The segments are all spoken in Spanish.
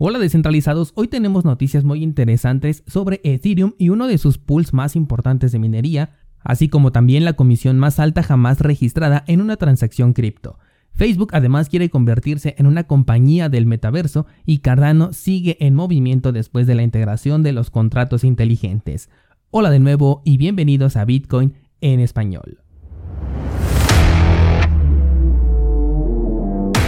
Hola descentralizados, hoy tenemos noticias muy interesantes sobre Ethereum y uno de sus pools más importantes de minería, así como también la comisión más alta jamás registrada en una transacción cripto. Facebook además quiere convertirse en una compañía del metaverso y Cardano sigue en movimiento después de la integración de los contratos inteligentes. Hola de nuevo y bienvenidos a Bitcoin en español.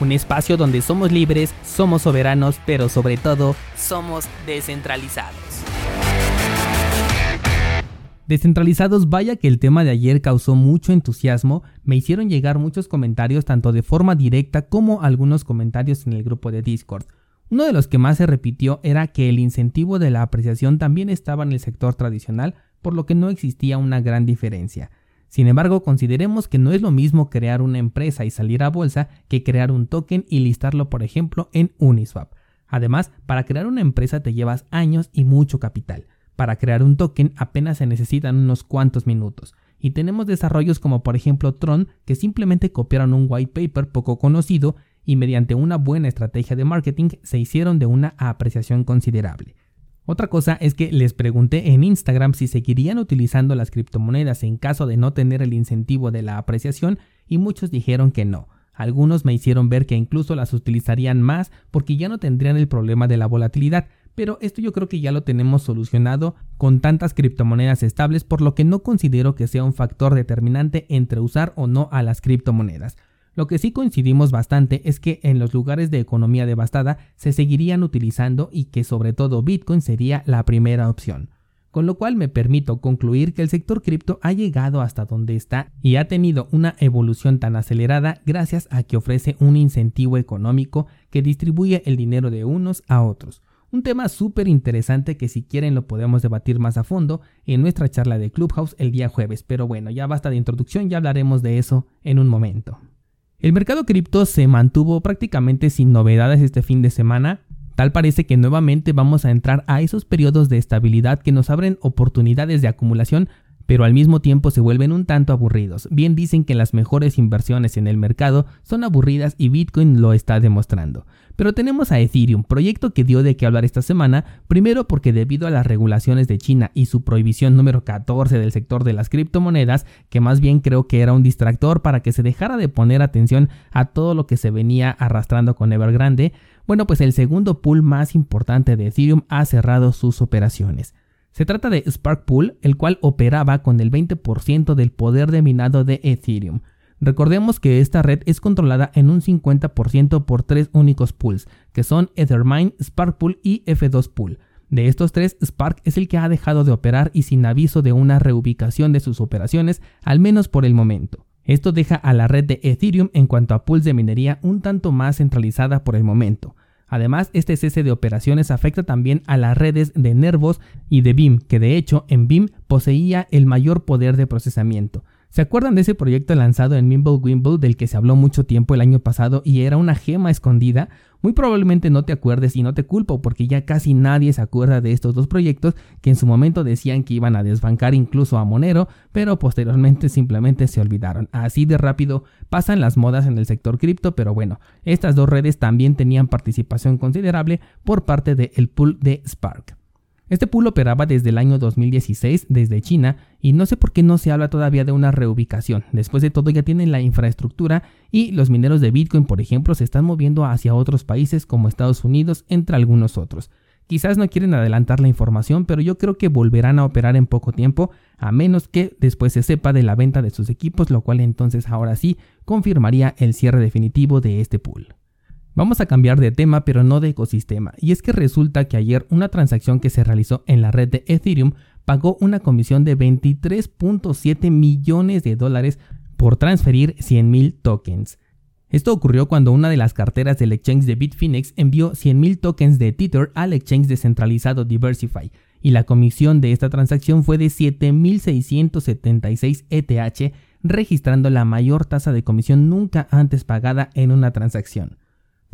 un espacio donde somos libres, somos soberanos, pero sobre todo somos descentralizados. Descentralizados, vaya que el tema de ayer causó mucho entusiasmo, me hicieron llegar muchos comentarios tanto de forma directa como algunos comentarios en el grupo de Discord. Uno de los que más se repitió era que el incentivo de la apreciación también estaba en el sector tradicional, por lo que no existía una gran diferencia. Sin embargo, consideremos que no es lo mismo crear una empresa y salir a bolsa que crear un token y listarlo, por ejemplo, en Uniswap. Además, para crear una empresa te llevas años y mucho capital. Para crear un token apenas se necesitan unos cuantos minutos. Y tenemos desarrollos como por ejemplo Tron que simplemente copiaron un white paper poco conocido y mediante una buena estrategia de marketing se hicieron de una apreciación considerable. Otra cosa es que les pregunté en Instagram si seguirían utilizando las criptomonedas en caso de no tener el incentivo de la apreciación y muchos dijeron que no. Algunos me hicieron ver que incluso las utilizarían más porque ya no tendrían el problema de la volatilidad, pero esto yo creo que ya lo tenemos solucionado con tantas criptomonedas estables por lo que no considero que sea un factor determinante entre usar o no a las criptomonedas. Lo que sí coincidimos bastante es que en los lugares de economía devastada se seguirían utilizando y que sobre todo Bitcoin sería la primera opción. Con lo cual me permito concluir que el sector cripto ha llegado hasta donde está y ha tenido una evolución tan acelerada gracias a que ofrece un incentivo económico que distribuye el dinero de unos a otros. Un tema súper interesante que si quieren lo podemos debatir más a fondo en nuestra charla de Clubhouse el día jueves, pero bueno, ya basta de introducción, ya hablaremos de eso en un momento. El mercado cripto se mantuvo prácticamente sin novedades este fin de semana. Tal parece que nuevamente vamos a entrar a esos periodos de estabilidad que nos abren oportunidades de acumulación, pero al mismo tiempo se vuelven un tanto aburridos. Bien dicen que las mejores inversiones en el mercado son aburridas y Bitcoin lo está demostrando. Pero tenemos a Ethereum, proyecto que dio de qué hablar esta semana, primero porque debido a las regulaciones de China y su prohibición número 14 del sector de las criptomonedas, que más bien creo que era un distractor para que se dejara de poner atención a todo lo que se venía arrastrando con Evergrande, bueno pues el segundo pool más importante de Ethereum ha cerrado sus operaciones. Se trata de Spark Pool, el cual operaba con el 20% del poder de minado de Ethereum. Recordemos que esta red es controlada en un 50% por tres únicos pools, que son Ethermine, Spark Pool y F2 Pool. De estos tres, Spark es el que ha dejado de operar y sin aviso de una reubicación de sus operaciones, al menos por el momento. Esto deja a la red de Ethereum en cuanto a pools de minería un tanto más centralizada por el momento. Además, este cese de operaciones afecta también a las redes de Nervos y de BIM, que de hecho en BIM poseía el mayor poder de procesamiento. ¿Se acuerdan de ese proyecto lanzado en Mimble Wimble del que se habló mucho tiempo el año pasado y era una gema escondida? Muy probablemente no te acuerdes y no te culpo porque ya casi nadie se acuerda de estos dos proyectos que en su momento decían que iban a desbancar incluso a Monero, pero posteriormente simplemente se olvidaron. Así de rápido pasan las modas en el sector cripto, pero bueno, estas dos redes también tenían participación considerable por parte del pool de Spark. Este pool operaba desde el año 2016 desde China y no sé por qué no se habla todavía de una reubicación. Después de todo ya tienen la infraestructura y los mineros de Bitcoin, por ejemplo, se están moviendo hacia otros países como Estados Unidos, entre algunos otros. Quizás no quieren adelantar la información, pero yo creo que volverán a operar en poco tiempo, a menos que después se sepa de la venta de sus equipos, lo cual entonces ahora sí confirmaría el cierre definitivo de este pool. Vamos a cambiar de tema pero no de ecosistema, y es que resulta que ayer una transacción que se realizó en la red de Ethereum pagó una comisión de 23.7 millones de dólares por transferir 100.000 tokens. Esto ocurrió cuando una de las carteras del exchange de Bitfinex envió 100.000 tokens de Tether al exchange descentralizado Diversify, y la comisión de esta transacción fue de 7.676 ETH, registrando la mayor tasa de comisión nunca antes pagada en una transacción.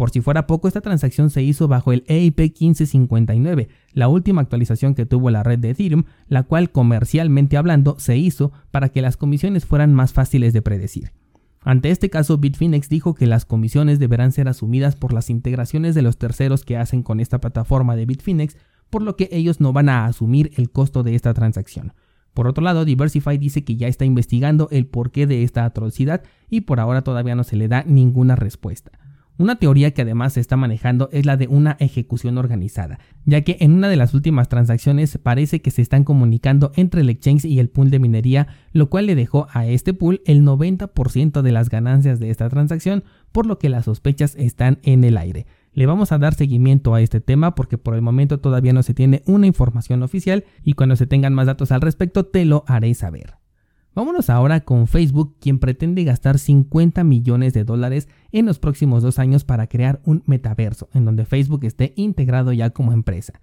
Por si fuera poco, esta transacción se hizo bajo el EIP 1559, la última actualización que tuvo la red de Ethereum, la cual comercialmente hablando se hizo para que las comisiones fueran más fáciles de predecir. Ante este caso, Bitfinex dijo que las comisiones deberán ser asumidas por las integraciones de los terceros que hacen con esta plataforma de Bitfinex por lo que ellos no van a asumir el costo de esta transacción. Por otro lado, Diversify dice que ya está investigando el porqué de esta atrocidad y por ahora todavía no se le da ninguna respuesta. Una teoría que además se está manejando es la de una ejecución organizada, ya que en una de las últimas transacciones parece que se están comunicando entre el exchange y el pool de minería, lo cual le dejó a este pool el 90% de las ganancias de esta transacción, por lo que las sospechas están en el aire. Le vamos a dar seguimiento a este tema porque por el momento todavía no se tiene una información oficial y cuando se tengan más datos al respecto te lo haré saber. Vámonos ahora con Facebook, quien pretende gastar 50 millones de dólares en los próximos dos años para crear un metaverso, en donde Facebook esté integrado ya como empresa.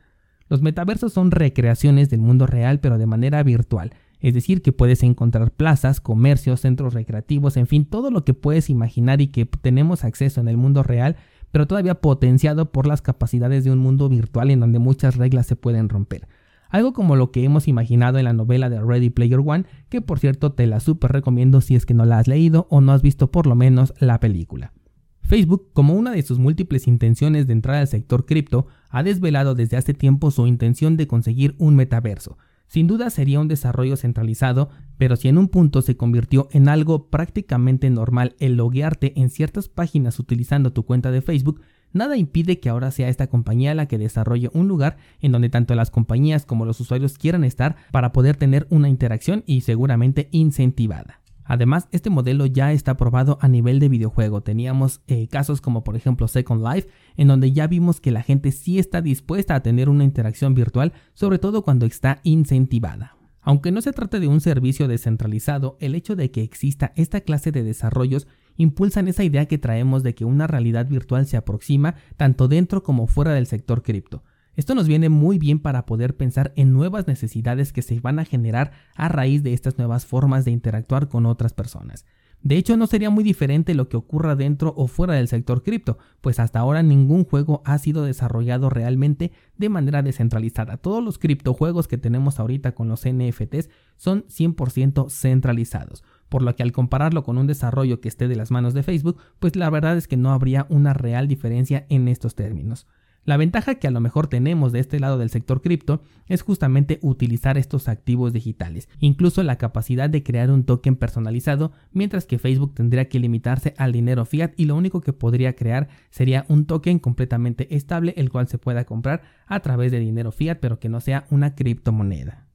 Los metaversos son recreaciones del mundo real pero de manera virtual, es decir, que puedes encontrar plazas, comercios, centros recreativos, en fin, todo lo que puedes imaginar y que tenemos acceso en el mundo real pero todavía potenciado por las capacidades de un mundo virtual en donde muchas reglas se pueden romper. Algo como lo que hemos imaginado en la novela de Ready Player One, que por cierto te la super recomiendo si es que no la has leído o no has visto por lo menos la película. Facebook, como una de sus múltiples intenciones de entrar al sector cripto, ha desvelado desde hace tiempo su intención de conseguir un metaverso, sin duda sería un desarrollo centralizado, pero si en un punto se convirtió en algo prácticamente normal el loguearte en ciertas páginas utilizando tu cuenta de Facebook, nada impide que ahora sea esta compañía la que desarrolle un lugar en donde tanto las compañías como los usuarios quieran estar para poder tener una interacción y seguramente incentivada. Además, este modelo ya está probado a nivel de videojuego. Teníamos eh, casos como por ejemplo Second Life, en donde ya vimos que la gente sí está dispuesta a tener una interacción virtual, sobre todo cuando está incentivada. Aunque no se trate de un servicio descentralizado, el hecho de que exista esta clase de desarrollos impulsan esa idea que traemos de que una realidad virtual se aproxima tanto dentro como fuera del sector cripto. Esto nos viene muy bien para poder pensar en nuevas necesidades que se van a generar a raíz de estas nuevas formas de interactuar con otras personas. De hecho, no sería muy diferente lo que ocurra dentro o fuera del sector cripto, pues hasta ahora ningún juego ha sido desarrollado realmente de manera descentralizada. Todos los criptojuegos que tenemos ahorita con los NFTs son 100% centralizados, por lo que al compararlo con un desarrollo que esté de las manos de Facebook, pues la verdad es que no habría una real diferencia en estos términos. La ventaja que a lo mejor tenemos de este lado del sector cripto es justamente utilizar estos activos digitales, incluso la capacidad de crear un token personalizado, mientras que Facebook tendría que limitarse al dinero fiat y lo único que podría crear sería un token completamente estable el cual se pueda comprar a través de dinero fiat pero que no sea una criptomoneda.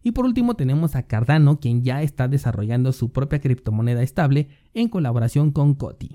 Y por último tenemos a Cardano, quien ya está desarrollando su propia criptomoneda estable en colaboración con Coti.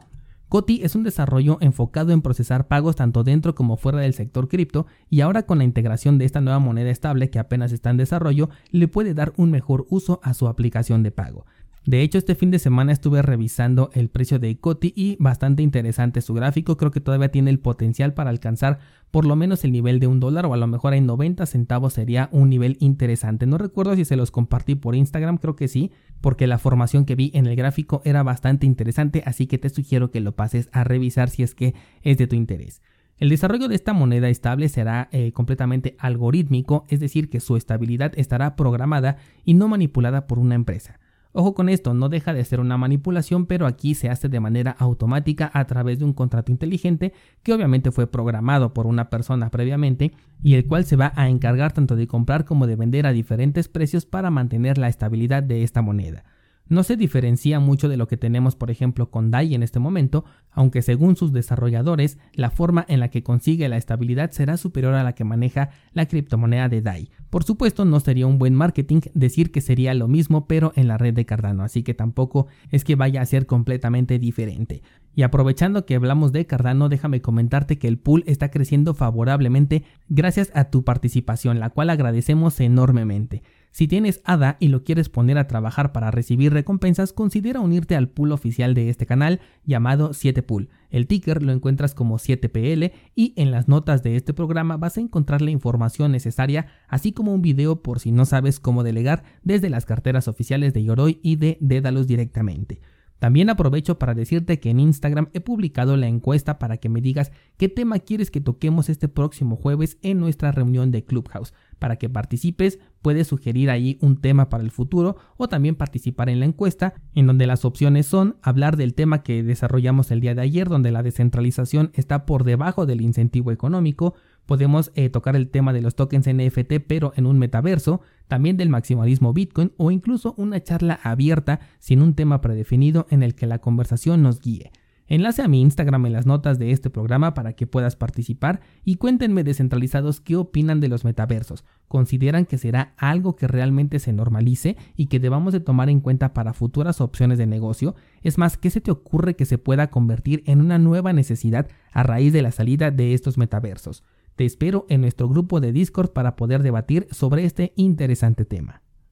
Coti es un desarrollo enfocado en procesar pagos tanto dentro como fuera del sector cripto y ahora con la integración de esta nueva moneda estable que apenas está en desarrollo le puede dar un mejor uso a su aplicación de pago. De hecho, este fin de semana estuve revisando el precio de Coti y bastante interesante su gráfico. Creo que todavía tiene el potencial para alcanzar por lo menos el nivel de un dólar o a lo mejor en 90 centavos sería un nivel interesante. No recuerdo si se los compartí por Instagram, creo que sí, porque la formación que vi en el gráfico era bastante interesante, así que te sugiero que lo pases a revisar si es que es de tu interés. El desarrollo de esta moneda estable será eh, completamente algorítmico, es decir, que su estabilidad estará programada y no manipulada por una empresa. Ojo con esto, no deja de ser una manipulación, pero aquí se hace de manera automática a través de un contrato inteligente que obviamente fue programado por una persona previamente y el cual se va a encargar tanto de comprar como de vender a diferentes precios para mantener la estabilidad de esta moneda. No se diferencia mucho de lo que tenemos por ejemplo con DAI en este momento, aunque según sus desarrolladores, la forma en la que consigue la estabilidad será superior a la que maneja la criptomoneda de DAI. Por supuesto, no sería un buen marketing decir que sería lo mismo pero en la red de Cardano, así que tampoco es que vaya a ser completamente diferente. Y aprovechando que hablamos de Cardano, déjame comentarte que el pool está creciendo favorablemente gracias a tu participación, la cual agradecemos enormemente. Si tienes ADA y lo quieres poner a trabajar para recibir recompensas, considera unirte al pool oficial de este canal llamado 7pool. El ticker lo encuentras como 7pl y en las notas de este programa vas a encontrar la información necesaria, así como un video por si no sabes cómo delegar desde las carteras oficiales de Yoroi y de Dédalus directamente. También aprovecho para decirte que en Instagram he publicado la encuesta para que me digas qué tema quieres que toquemos este próximo jueves en nuestra reunión de Clubhouse. Para que participes, puedes sugerir ahí un tema para el futuro o también participar en la encuesta, en donde las opciones son hablar del tema que desarrollamos el día de ayer, donde la descentralización está por debajo del incentivo económico, Podemos eh, tocar el tema de los tokens NFT pero en un metaverso, también del maximalismo Bitcoin o incluso una charla abierta sin un tema predefinido en el que la conversación nos guíe. Enlace a mi Instagram en las notas de este programa para que puedas participar y cuéntenme descentralizados qué opinan de los metaversos. ¿Consideran que será algo que realmente se normalice y que debamos de tomar en cuenta para futuras opciones de negocio? Es más, ¿qué se te ocurre que se pueda convertir en una nueva necesidad a raíz de la salida de estos metaversos? Te espero en nuestro grupo de Discord para poder debatir sobre este interesante tema.